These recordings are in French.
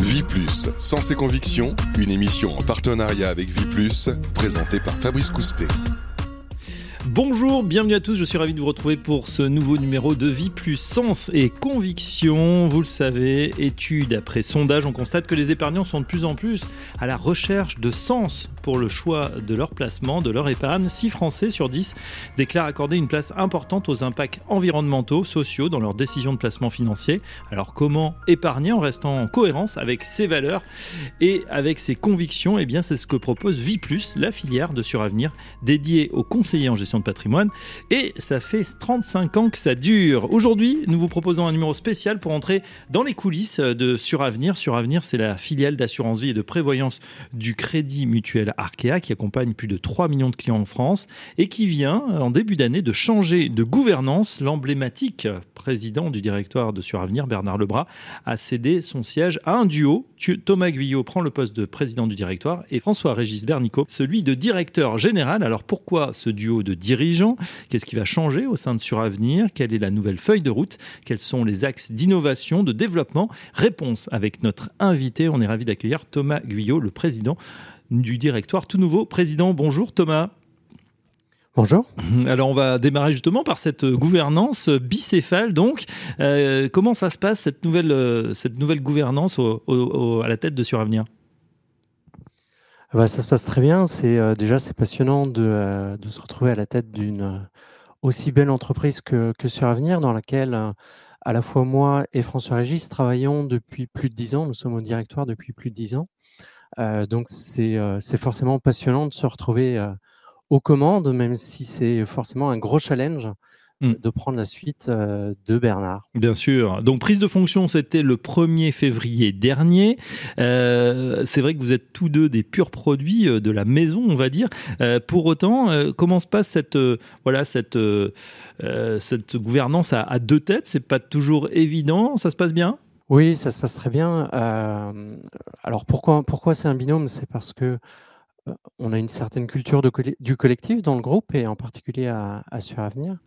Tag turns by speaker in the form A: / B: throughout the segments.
A: Vie Plus, sans ses convictions, une émission en partenariat avec Vie Plus, présentée par Fabrice Coustet.
B: Bonjour, bienvenue à tous, je suis ravi de vous retrouver pour ce nouveau numéro de Vie plus Sens et Conviction. Vous le savez, étude après sondage, on constate que les épargnants sont de plus en plus à la recherche de sens pour le choix de leur placement, de leur épargne. 6 Français sur 10 déclarent accorder une place importante aux impacts environnementaux, sociaux dans leurs décisions de placement financier. Alors comment épargner en restant en cohérence avec ses valeurs et avec ses convictions? Eh bien c'est ce que propose Vie Plus, la filière de suravenir dédiée aux conseillers en gestion de patrimoine. Et ça fait 35 ans que ça dure. Aujourd'hui, nous vous proposons un numéro spécial pour entrer dans les coulisses de Suravenir. Suravenir, c'est la filiale d'assurance vie et de prévoyance du Crédit Mutuel Arkea qui accompagne plus de 3 millions de clients en France et qui vient, en début d'année, de changer de gouvernance. L'emblématique président du directoire de Suravenir, Bernard Lebras, a cédé son siège à un duo. Thomas Guyot prend le poste de président du directoire et François-Régis Bernicot, celui de directeur général. Alors pourquoi ce duo de dirigeants? Qu'est-ce qui va changer au sein de Suravenir Quelle est la nouvelle feuille de route? Quels sont les axes d'innovation, de développement? Réponse avec notre invité. On est ravi d'accueillir Thomas Guyot, le président du directoire tout nouveau président. Bonjour Thomas.
C: Bonjour.
B: Alors on va démarrer justement par cette gouvernance bicéphale. Donc, euh, comment ça se passe cette nouvelle, euh, cette nouvelle gouvernance à la tête de Suravenir?
C: Bah, ça se passe très bien. C'est euh, déjà c'est passionnant de, euh, de, se retrouver à la tête d'une euh, aussi belle entreprise que, que sur Avenir, dans laquelle à la fois moi et François Régis travaillons depuis plus de dix ans. Nous sommes au directoire depuis plus de dix ans. Donc c'est c'est forcément passionnant de se retrouver aux commandes, même si c'est forcément un gros challenge Mm. de prendre la suite euh, de Bernard.
B: Bien sûr. Donc prise de fonction, c'était le 1er février dernier. Euh, c'est vrai que vous êtes tous deux des purs produits euh, de la maison, on va dire. pour autant, comment se passe cette voilà cette cette gouvernance à, à deux têtes? C'est pas toujours évident? Ça se passe bien?
C: Oui, ça se passe très bien. alors pourquoi pourquoi c'est un binôme? C'est parce que on a une certaine culture du collectif dans le groupe et en particulier à, à Suravenir.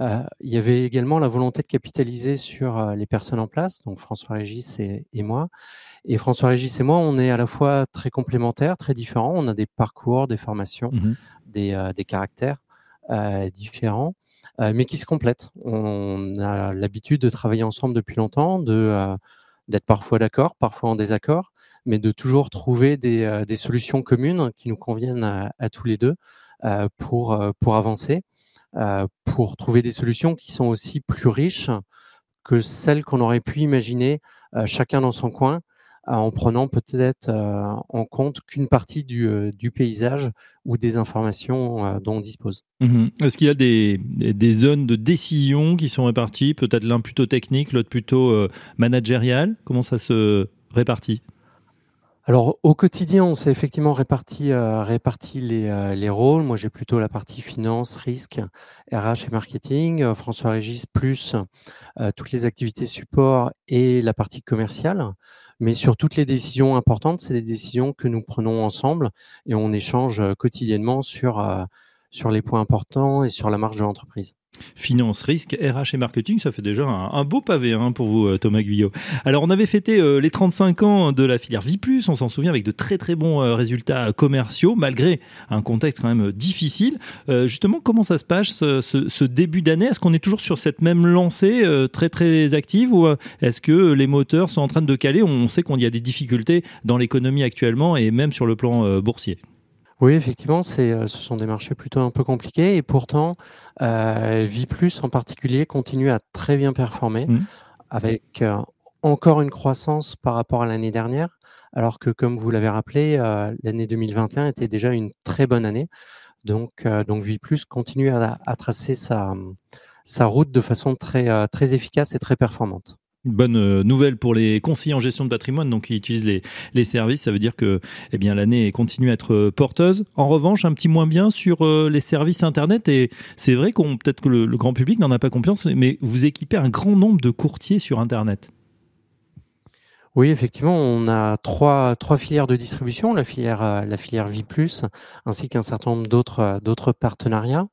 C: Euh, il y avait également la volonté de capitaliser sur euh, les personnes en place, donc François Régis et, moi. Et François Régis et moi, on est à la fois très complémentaires, très différents. On a des parcours, des formations, mmh euh, des, caractères différents, mais qui se complètent. On a l'habitude de travailler ensemble depuis longtemps, de d'être parfois d'accord, parfois en désaccord, mais de toujours trouver des, euh, des solutions communes qui nous conviennent à, tous les deux euh, pour, euh, pour avancer, pour trouver des solutions qui sont aussi plus riches que celles qu'on aurait pu imaginer chacun dans son coin, en prenant peut-être en compte qu'une partie du, du, paysage ou des informations dont on dispose.
B: Mmh Est-ce qu'il y a des, des, zones de décision qui sont réparties, peut-être l'un plutôt technique, l'autre plutôt managérial? Comment ça se répartit?
C: Alors au quotidien, on s'est effectivement réparti, euh, réparti les, euh, les, rôles. Moi, j'ai plutôt la partie finance, risque, RH et marketing. Euh, François Régis plus toutes les activités support et la partie commerciale. Mais sur toutes les décisions importantes, c'est des décisions que nous prenons ensemble et on échange quotidiennement sur, sur les points importants et sur la marge de l'entreprise.
B: Finance, risque, RH et marketing, ça fait déjà un, beau pavé hein, pour vous, euh, Thomas Guyot. Alors, on avait fêté euh, les 35 ans de la filière Viplus, on s'en souvient, avec de très très bons euh, résultats commerciaux, malgré un contexte quand même difficile. justement, comment ça se passe ce, début d'année? Est-ce qu'on est toujours sur cette même lancée très très active ou est-ce que les moteurs sont en train de caler? On sait qu'il y a des difficultés dans l'économie actuellement et même sur le plan boursier.
C: Oui, effectivement, c'est, euh, ce sont des marchés plutôt un peu compliqués et pourtant, euh, Viplus en particulier continue à très bien performer mmh. avec euh, encore une croissance par rapport à l'année dernière, alors que comme vous l'avez rappelé, euh, l'année 2021 était déjà une très bonne année. Donc, donc Viplus continue à, à tracer sa, sa route de façon très, très efficace et très performante
B: bonne euh, nouvelle pour les conseillers en gestion de patrimoine, donc qui utilisent les, services. Ça veut dire que eh bien l'année continue à être euh, porteuse. En revanche, un petit moins bien sur euh, les services internet. Et c'est vrai qu'on peut-être que le, grand public n'en a pas confiance, mais vous équipez un grand nombre de courtiers sur internet.
C: Oui, effectivement, on a trois, trois filières de distribution, la filière, euh, la filière Vie+, ainsi qu'un certain nombre d'autres, euh, d'autres partenariats.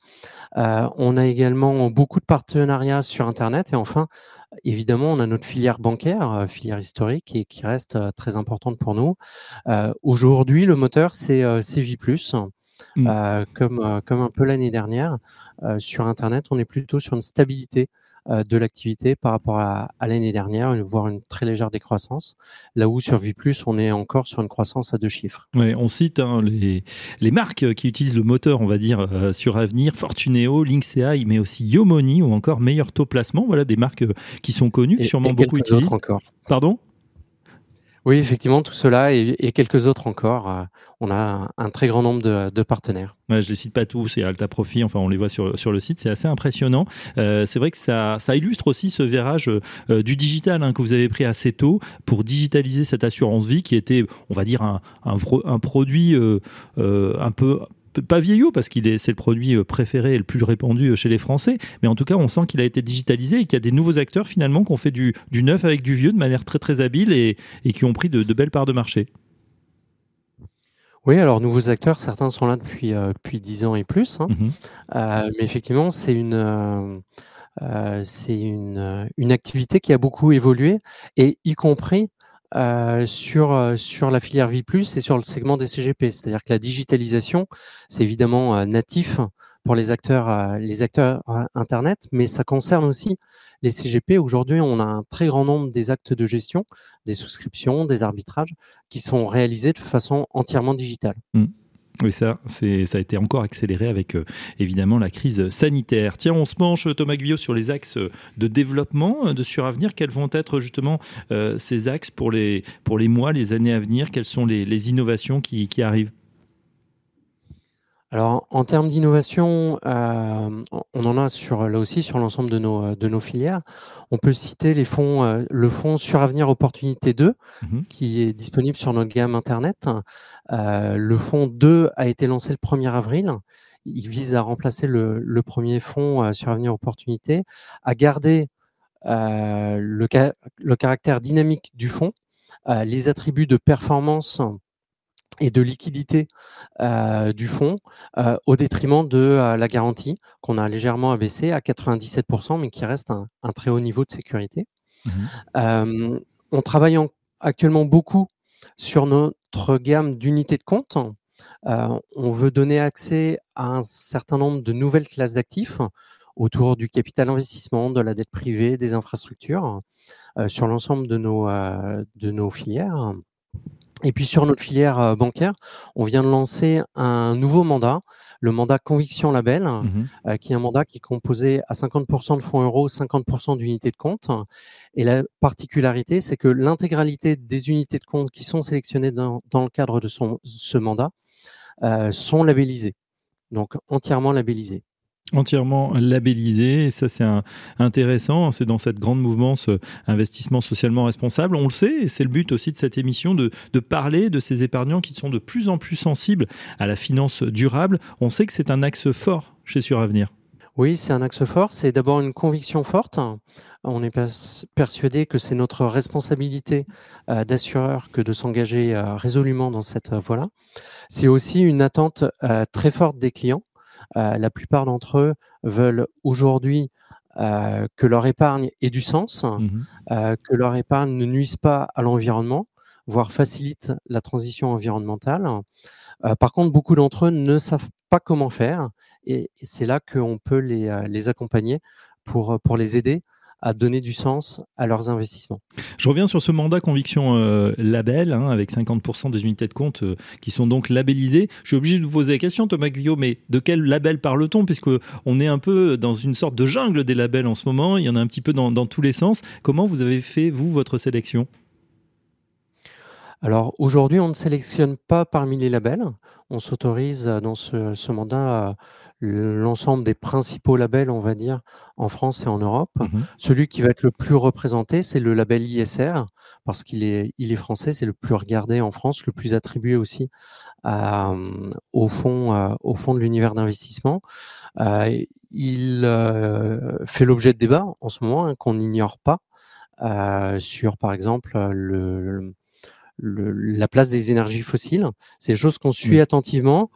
C: Euh, on a également beaucoup de partenariats sur Internet et enfin, évidemment, on a notre filière bancaire, filière historique et qui reste très importante pour nous. aujourd'hui, le moteur, c'est, c'est Vie+. Mmh. comme, comme un peu l'année dernière, sur Internet, on est plutôt sur une stabilité euh, de l'activité par rapport à, l'année dernière, voire une très légère décroissance. Là où sur Vie+, on est encore sur une croissance à deux chiffres.
B: Ouais, on cite hein, les, les marques qui utilisent le moteur, on va dire, euh, sur Avenir, Fortuneo, Lynx mais aussi Yomoni ou encore Meilleur Taux Placement. Voilà des marques euh, qui sont connues, sûrement beaucoup utilisées.
C: encore.
B: Pardon?
C: Oui, effectivement, tout cela et, quelques autres encore. Euh, on a un, très grand nombre de, partenaires.
B: je ne les cite pas tous, c'est Alta Profit, enfin on les voit sur, sur le site, c'est assez impressionnant. Euh, c'est vrai que ça, ça illustre aussi ce virage euh, du digital hein, que vous avez pris assez tôt pour digitaliser cette assurance vie qui était, on va dire, un, un, un produit un peu pas vieillot parce qu'il est c'est le produit euh, préféré et le plus répandu euh, chez les Français, mais en tout cas on sent qu'il a été digitalisé et qu'il y a des nouveaux acteurs finalement qui ont fait du, du neuf avec du vieux de manière très très habile et, et qui ont pris de, belles parts de marché.
C: Oui, alors nouveaux acteurs, certains sont là depuis euh, depuis dix ans et plus, hein. mmh mais effectivement c'est une c'est une, une activité qui a beaucoup évolué et y compris euh, sur, euh, sur la filière Vie+, et sur le segment des CGP. C'est-à-dire que la digitalisation, c'est évidemment euh, natif pour les acteurs, les acteurs Internet, mais ça concerne aussi les CGP. Aujourd'hui, on a un très grand nombre des actes de gestion, des souscriptions, des arbitrages, qui sont réalisés de façon entièrement digitale.
B: Mmh. Oui, ça, ça a été encore accéléré avec euh, évidemment la crise sanitaire. Tiens, on se penche, Thomas Guyot, sur les axes de développement euh, de Suravenir. Quels vont être justement euh, ces axes pour les, pour les mois, les années à venir? Quelles sont les, innovations qui arrivent?
C: Alors, en termes d'innovation, euh, on en a sur, là aussi sur l'ensemble de nos, de nos filières. On peut citer les fonds, euh, le fonds Suravenir Opportunité 2, mmh qui est disponible sur notre gamme Internet. Euh, le fonds 2 a été lancé le 1er avril. Il vise à remplacer le, le premier fonds Suravenir Opportunité, à garder le, le caractère dynamique du fonds, les attributs de performance et de liquidité euh, du fonds euh, au détriment de euh, la garantie qu'on a légèrement abaissée à 97%, mais qui reste un, très haut niveau de sécurité. Mmh on travaille actuellement beaucoup sur notre gamme d'unités de compte. on veut donner accès à un certain nombre de nouvelles classes d'actifs autour du capital investissement, de la dette privée, des infrastructures, sur l'ensemble de nos, de nos filières. Et puis sur notre filière euh, bancaire, on vient de lancer un nouveau mandat, le mandat Conviction Label, mmh euh, qui est un mandat qui est composé à 50% de fonds euros, 50% d'unités de compte. Et la particularité, c'est que l'intégralité des unités de compte qui sont sélectionnées dans, le cadre de son, ce mandat euh, sont labellisées, donc entièrement labellisées
B: entièrement labellisé ça c'est intéressant c'est dans cette grande mouvement euh, investissement socialement responsable on le sait et c'est le but aussi de cette émission de, parler de ces épargnants qui sont de plus en plus sensibles à la finance durable on sait que c'est un axe fort chez Suravenir
C: oui, c'est un axe fort. C'est d'abord une conviction forte. On est persuadé que c'est notre responsabilité euh, d'assureur que de s'engager euh, résolument dans cette voie-là. C'est aussi une attente très forte des clients la plupart d'entre eux veulent aujourd'hui euh, que leur épargne ait du sens, mmh euh, que leur épargne ne nuise pas à l'environnement, voire facilite la transition environnementale. par contre, beaucoup d'entre eux ne savent pas comment faire et c'est là qu'on peut les, les accompagner pour, pour les aider à donner du sens à leurs investissements.
B: Je reviens sur ce mandat conviction euh, label, hein, avec 50% des unités de compte euh, qui sont donc labellisées. Je suis obligé de vous poser la question, Thomas Guyot, mais de quel label parle-t-on? Puisque on est un peu dans une sorte de jungle des labels en ce moment, il y en a un petit peu dans, dans tous les sens. Comment vous avez fait, vous, votre sélection?
C: Alors aujourd'hui, on ne sélectionne pas parmi les labels. On s'autorise dans ce, ce mandat l'ensemble des principaux labels, on va dire, en France et en Europe. Mmh Celui qui va être le plus représenté, c'est le label ISR, parce qu'il est, il est français, c'est le plus regardé en France, le plus attribué aussi au, fond, euh, au fond de l'univers d'investissement. Euh, il euh, fait l'objet de débats en ce moment, hein, qu'on n'ignore pas. sur, par exemple, le, la place des énergies fossiles. C'est des choses qu'on suit attentivement.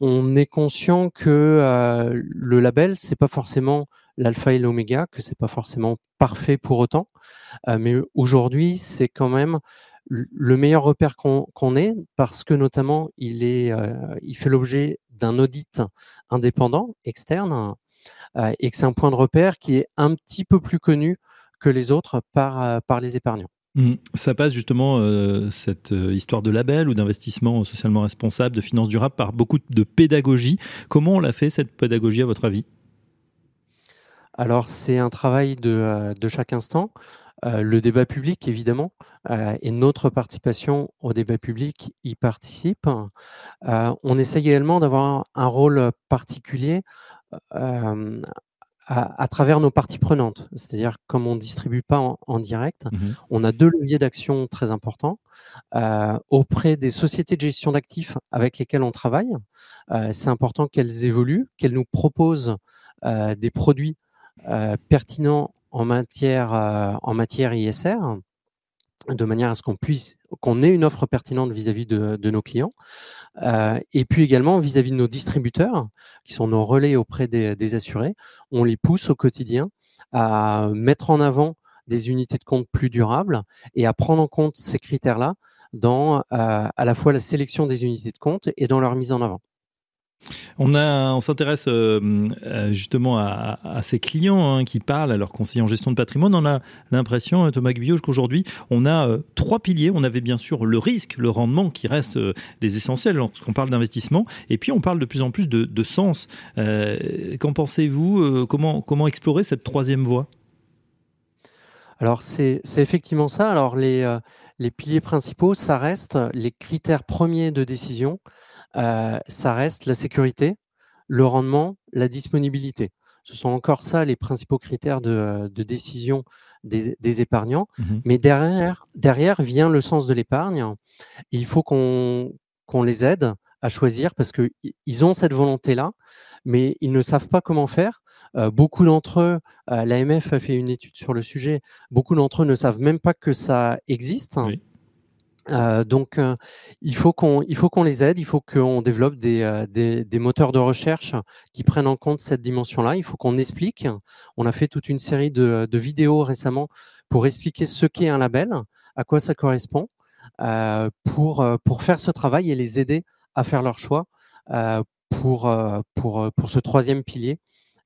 C: On est conscient que le label, c'est pas forcément l'alpha et l'oméga, que c'est pas forcément parfait pour autant. mais aujourd'hui, c'est quand même le meilleur repère qu'on ait parce que notamment il est, il fait l'objet d'un audit indépendant externe et que c'est un point de repère qui est un petit peu plus connu que les autres par, par les épargnants.
B: Mmh. Ça passe justement, cette histoire de label ou d'investissement socialement responsable, de finances durables, par beaucoup de pédagogie. Comment on l'a fait, cette pédagogie, à votre avis?
C: Alors, c'est un travail de, de chaque instant. le débat public, évidemment, et notre participation au débat public y participe. on essaye également d'avoir un rôle particulier à, travers nos parties prenantes. C'est-à-dire, comme on ne distribue pas en, direct, mmh on a deux leviers d'action très importants. Euh, auprès des sociétés de gestion d'actifs avec lesquelles on travaille, euh, c'est important qu'elles évoluent, qu'elles nous proposent euh, des produits pertinents en matière, en matière ISR de manière à ce qu'on puisse qu'on ait une offre pertinente vis-à-vis de, nos clients, euh, et puis également vis-à-vis de nos distributeurs, qui sont nos relais auprès des, assurés, on les pousse au quotidien à mettre en avant des unités de compte plus durables et à prendre en compte ces critères-là dans euh, à la fois la sélection des unités de compte et dans leur mise en avant.
B: On, s'intéresse euh, euh, justement à, ces clients hein, qui parlent à leurs conseillers en gestion de patrimoine. On a l'impression, euh, Thomas Guillaume, qu'aujourd'hui, on a trois piliers. On avait bien sûr le risque, le rendement qui reste les essentiels lorsqu'on parle d'investissement. Et puis, on parle de plus en plus de, sens. Qu'en pensez-vous comment, explorer cette troisième voie?
C: Alors, c'est effectivement ça. Alors, les piliers principaux, ça reste les critères premiers de décision ça reste la sécurité, le rendement, la disponibilité. Ce sont encore ça les principaux critères de, décision des, épargnants. Mmh Mais derrière, derrière vient le sens de l'épargne. Il faut qu'on les aide à choisir parce qu'ils ont cette volonté-là, mais ils ne savent pas comment faire. beaucoup d'entre eux, l'AMF a fait une étude sur le sujet, beaucoup d'entre eux ne savent même pas que ça existe. Euh, donc, euh, il faut qu'on les aide, il faut qu'on développe des, euh, des, des, moteurs de recherche qui prennent en compte cette dimension-là. Il faut qu'on explique. On a fait toute une série de, de vidéos récemment pour expliquer ce qu'est un label, à quoi ça correspond, pour pour faire ce travail et les aider à faire leur choix pour pour pour ce troisième pilier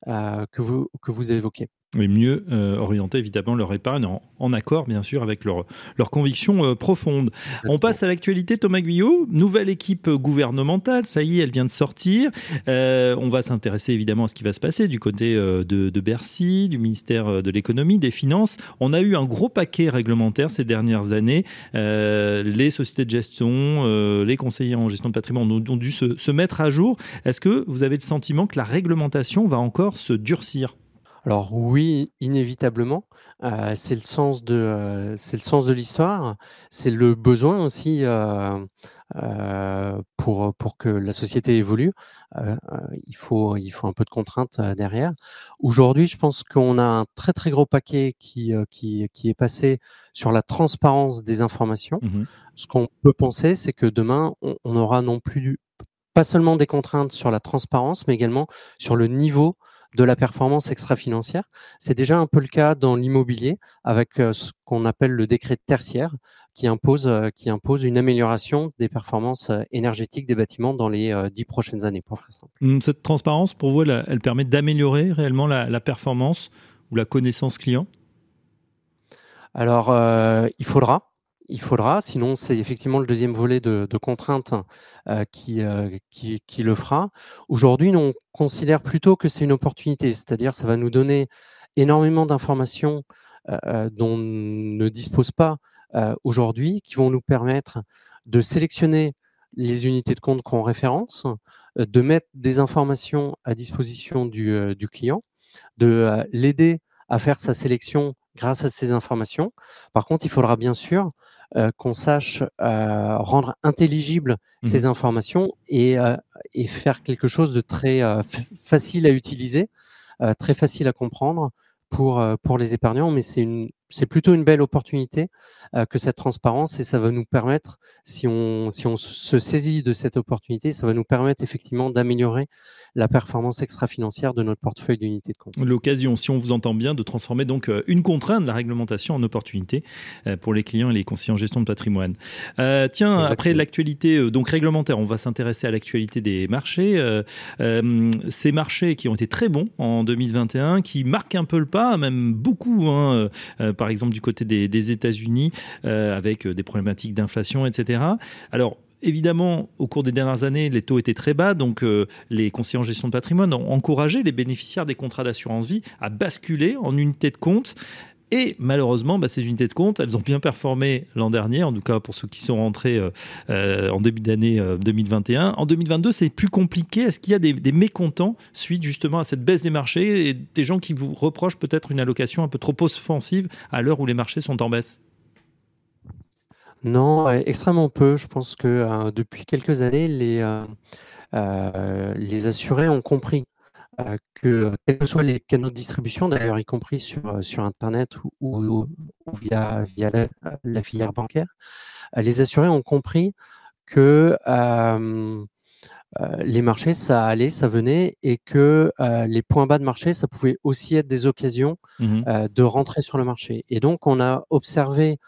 C: que vous que vous évoquez
B: et mieux euh, orienter évidemment leur épargne en, accord bien sûr avec leurs leur convictions euh, profondes. On passe à l'actualité Thomas Guyot, nouvelle équipe gouvernementale, ça y est, elle vient de sortir. Euh, on va s'intéresser évidemment à ce qui va se passer du côté de, de, Bercy, du ministère de l'économie, des finances. On a eu un gros paquet réglementaire ces dernières années. les sociétés de gestion, les conseillers en gestion de patrimoine ont, ont dû se, se mettre à jour. Est-ce que vous avez le sentiment que la réglementation va encore se durcir?
C: Alors oui, inévitablement, c'est le sens de, c'est le sens de l'histoire, c'est le besoin aussi, pour, pour que la société évolue. il faut il faut un peu de contraintes, derrière. Aujourd'hui, je pense qu'on a un très, très gros paquet qui, qui qui est passé sur la transparence des informations. Mmh Ce qu'on peut penser, c'est que demain, on on aura non plus pas seulement des contraintes sur la transparence, mais également sur le niveau de la performance extra-financière. C'est déjà un peu le cas dans l'immobilier avec euh, ce qu'on appelle le décret tertiaire qui impose, euh, qui impose une amélioration des performances euh, énergétiques des bâtiments dans les dix prochaines années, pour faire simple.
B: Hum, cette transparence, pour vous, elle, permet d'améliorer réellement la, performance ou la connaissance client?
C: Alors, il faudra, il faudra, sinon c'est effectivement le deuxième volet de, contraintes euh, euh, qui, le fera. Aujourd'hui, on considère plutôt que c'est une opportunité, c'est-à-dire ça va nous donner énormément d'informations euh, dont on ne dispose pas aujourd'hui, qui vont nous permettre de sélectionner les unités de compte qu'on référence, de mettre des informations à disposition du client, de l'aider à faire sa sélection grâce à ces informations. Par contre, il faudra bien sûr euh, qu'on sache euh, rendre intelligibles mmh ces informations et, euh, et, faire quelque chose de très facile à utiliser, très facile à comprendre pour, pour les épargnants. Mais c'est une, c'est plutôt une belle opportunité euh, que cette transparence et ça va nous permettre, si on, si on se saisit de cette opportunité, ça va nous permettre effectivement d'améliorer la performance extra-financière de notre portefeuille d'unités de compte.
B: L'occasion, si on vous entend bien, de transformer donc euh, une contrainte de la réglementation en opportunité euh, pour les clients et les conseillers en gestion de patrimoine. tiens, après l'actualité donc réglementaire, on va s'intéresser à l'actualité des marchés. ces marchés qui ont été très bons en 2021, qui marquent un peu le pas, même beaucoup, hein, par exemple du côté des, des États-Unis, euh, avec euh, des problématiques d'inflation, etc. Alors, Évidemment, au cours des dernières années, les taux étaient très bas, donc euh, les conseillers en gestion de patrimoine ont encouragé les bénéficiaires des contrats d'assurance vie à basculer en unité de compte. Et malheureusement, bah, ces unités de compte, elles ont bien performé l'an dernier, en tout cas pour ceux qui sont rentrés euh, euh, en début d'année 2021. Euh, en 2022, c'est plus compliqué. Est-ce qu'il y a des, mécontents suite justement à cette baisse des marchés et des gens qui vous reprochent peut-être une allocation un peu trop offensive à l'heure où les marchés sont en baisse?
C: Non, extrêmement peu. Je pense que depuis quelques années, les, les assurés ont compris que quels que soient les canaux de distribution, d'ailleurs y compris sur, sur Internet ou, via, via la, filière bancaire, les assurés ont compris que les marchés, ça allait, ça venait, et que les points bas de marché, ça pouvait aussi être des occasions mmh de rentrer sur le marché. Et donc, on a observé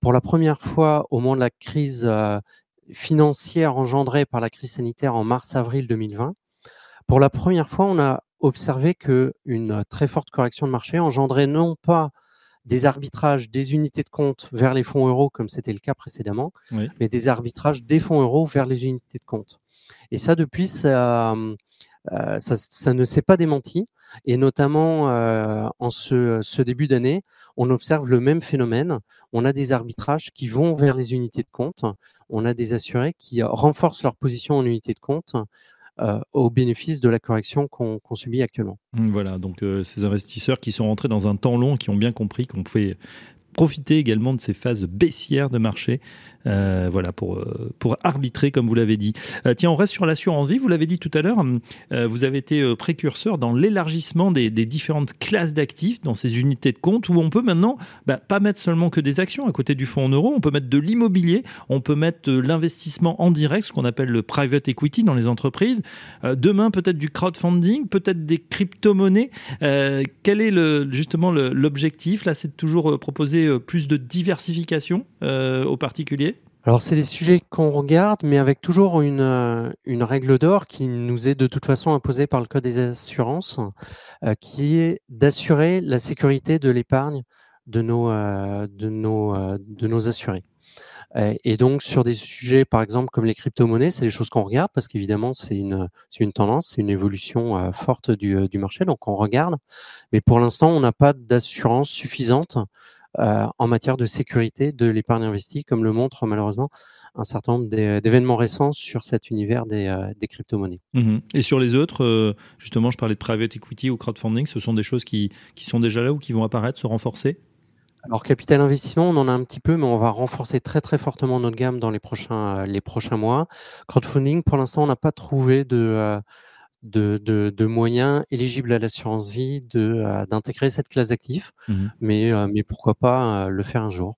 C: pour la première fois au moment de la crise financière engendrée par la crise sanitaire en mars-avril 2020, pour la première fois, on a observé que une très forte correction de marché engendrait non pas des arbitrages des unités de compte vers les fonds euros, comme c'était le cas précédemment, mais des arbitrages des fonds euros vers les unités de compte. Et ça, depuis, ça, euh, ça, ne s'est pas démenti. Et notamment euh, en ce, ce début d'année, on observe le même phénomène. On a des arbitrages qui vont vers les unités de compte. On a des assurés qui renforcent leur position en unité de compte euh, au bénéfice de la correction qu'on subit actuellement.
B: Voilà, donc euh, ces investisseurs qui sont rentrés dans un temps long, qui ont bien compris qu'on pouvait profiter également de ces phases baissières de marché euh, voilà, pour, euh, pour arbitrer, comme vous l'avez dit. Euh, tiens, on reste sur l'assurance vie. Vous l'avez dit tout à l'heure, vous avez été précurseur dans l'élargissement des, différentes classes d'actifs dans ces unités de compte où on peut maintenant bah, pas mettre seulement que des actions à côté du fonds en euros, on peut mettre de l'immobilier, on peut mettre l'investissement en direct, ce qu'on appelle le private equity dans les entreprises. demain, peut-être du crowdfunding, peut-être des crypto-monnaies. quel est le, justement l'objectif? Là, c'est toujours proposer plus de diversification aux particuliers?
C: Alors, c'est des sujets qu'on regarde, mais avec toujours une, euh, une règle d'or qui nous est de toute façon imposée par le Code des assurances, euh, qui est d'assurer la sécurité de l'épargne de nos, euh, de, nos, de nos assurés. Et donc, sur des sujets, par exemple, comme les crypto-monnaies, c'est des choses qu'on regarde parce qu'évidemment, c'est une, une tendance, c'est une évolution forte du, du marché, donc on regarde. Mais pour l'instant, on n'a pas d'assurance suffisante euh, en matière de sécurité de l'épargne investie, comme le montre malheureusement un certain nombre d'événements récents sur cet univers des, euh, crypto-monnaies.
B: Mmh Et sur les autres, euh, justement, je parlais de private equity ou crowdfunding, ce sont des choses qui, qui sont déjà là ou qui vont apparaître, se renforcer?
C: Alors, capital investissement, on en a un petit peu, mais on va renforcer très très fortement notre gamme dans les prochains, les prochains mois. Crowdfunding, pour l'instant, on n'a pas trouvé de, de, de, moyens éligibles à l'assurance vie euh, d'intégrer cette classe d'actifs, mmh mais, euh, mais pourquoi pas euh, le faire un jour.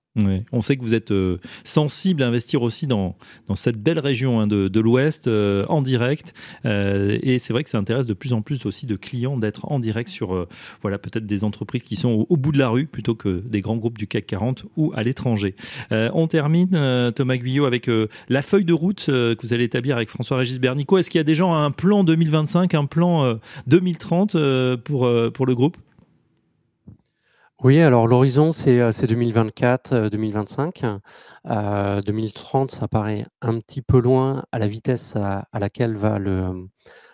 B: On sait que vous êtes euh, sensible à investir aussi dans, cette belle région hein, de, l'Ouest euh, en direct. Euh, et c'est vrai que ça intéresse de plus en plus aussi de clients d'être en direct sur voilà, peut-être des entreprises qui sont au, bout de la rue plutôt que des grands groupes du CAC 40 ou à l'étranger. on termine, Thomas Guyot, avec la feuille de route que vous allez établir avec François-Régis Bernico. Est-ce qu'il y a déjà un plan 2025, un plan 2030 pour, pour le groupe?
C: Oui, alors l'horizon, c'est 2024-2025. Euh, 2030, euh, ça paraît un petit peu loin à la vitesse à, laquelle va le,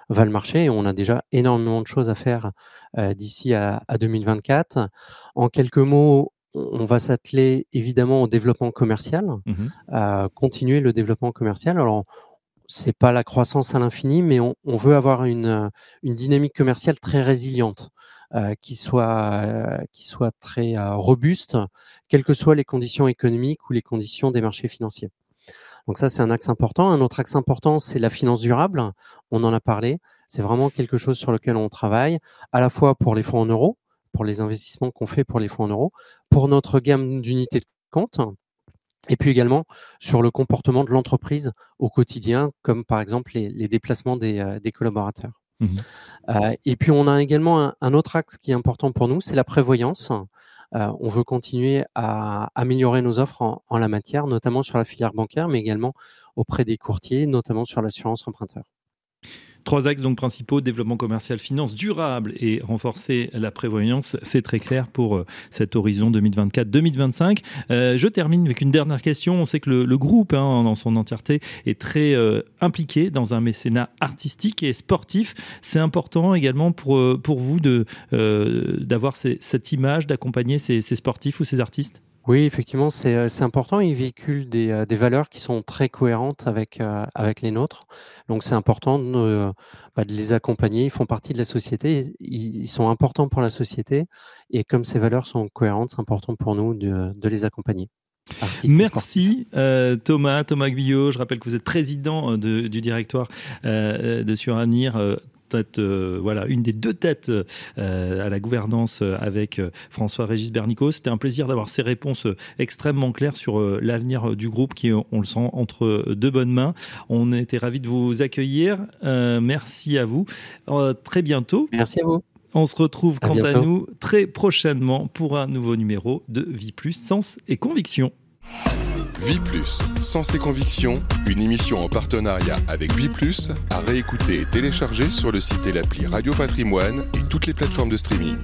C: va le marché. on a déjà énormément de choses à faire euh, d'ici à, 2024. En quelques mots, on va s'atteler évidemment au développement commercial, mmh continuer le développement commercial. Alors, c'est pas la croissance à l'infini, mais on, on, veut avoir une, une dynamique commerciale très résiliente. Euh, qui soit euh, qui soit très euh, robuste, quelles que soient les conditions économiques ou les conditions des marchés financiers. Donc ça, c'est un axe important. Un autre axe important, c'est la finance durable. On en a parlé. C'est vraiment quelque chose sur lequel on travaille, à la fois pour les fonds en euros, pour les investissements qu'on fait pour les fonds en euros, pour notre gamme d'unités de compte, et puis également sur le comportement de l'entreprise au quotidien, comme par exemple les, déplacements des, collaborateurs. Mmh et puis on a également un, autre axe qui est important pour nous, c'est la prévoyance. on veut continuer à améliorer nos offres en, la matière, notamment sur la filière bancaire, mais également auprès des courtiers, notamment sur l'assurance emprunteur.
B: Trois axes donc principaux, développement commercial, finance durable et renforcer la prévoyance. C'est très clair pour euh, cet horizon 2024-2025. Euh, je termine avec une dernière question. On sait que le, groupe, hein, dans son entièreté, est très euh, impliqué dans un mécénat artistique et sportif. C'est important également pour, pour vous d'avoir cette image, d'accompagner ces sportifs ou ces artistes?
C: Oui, effectivement, c'est, important. Ils véhiculent des, des valeurs qui sont très cohérentes avec, avec les nôtres. Donc c'est important de, bah, de les accompagner. Ils font partie de la société. Ils sont importants pour la société et comme ces valeurs sont cohérentes, c'est important pour nous de les accompagner.
B: Merci Thomas, Thomas Guyot. Je rappelle que vous êtes président du directoire de Suranir. Euh, voilà, une des deux têtes euh, à la gouvernance euh, avec François-Régis Bernicot. C'était un plaisir d'avoir ces réponses extrêmement claires sur l'avenir du groupe qui, on le sent, entre de bonnes mains. On était ravis de vous accueillir. merci à vous. très bientôt.
C: Merci à vous.
B: On se retrouve quant à nous très prochainement pour un nouveau numéro de Vie Plus, Sens et Conviction.
A: Vie Plus, Sens et Conviction, une émission en partenariat avec Vie Plus, à réécouter et télécharger sur le site et l'appli Radio Patrimoine et toutes les plateformes de streaming.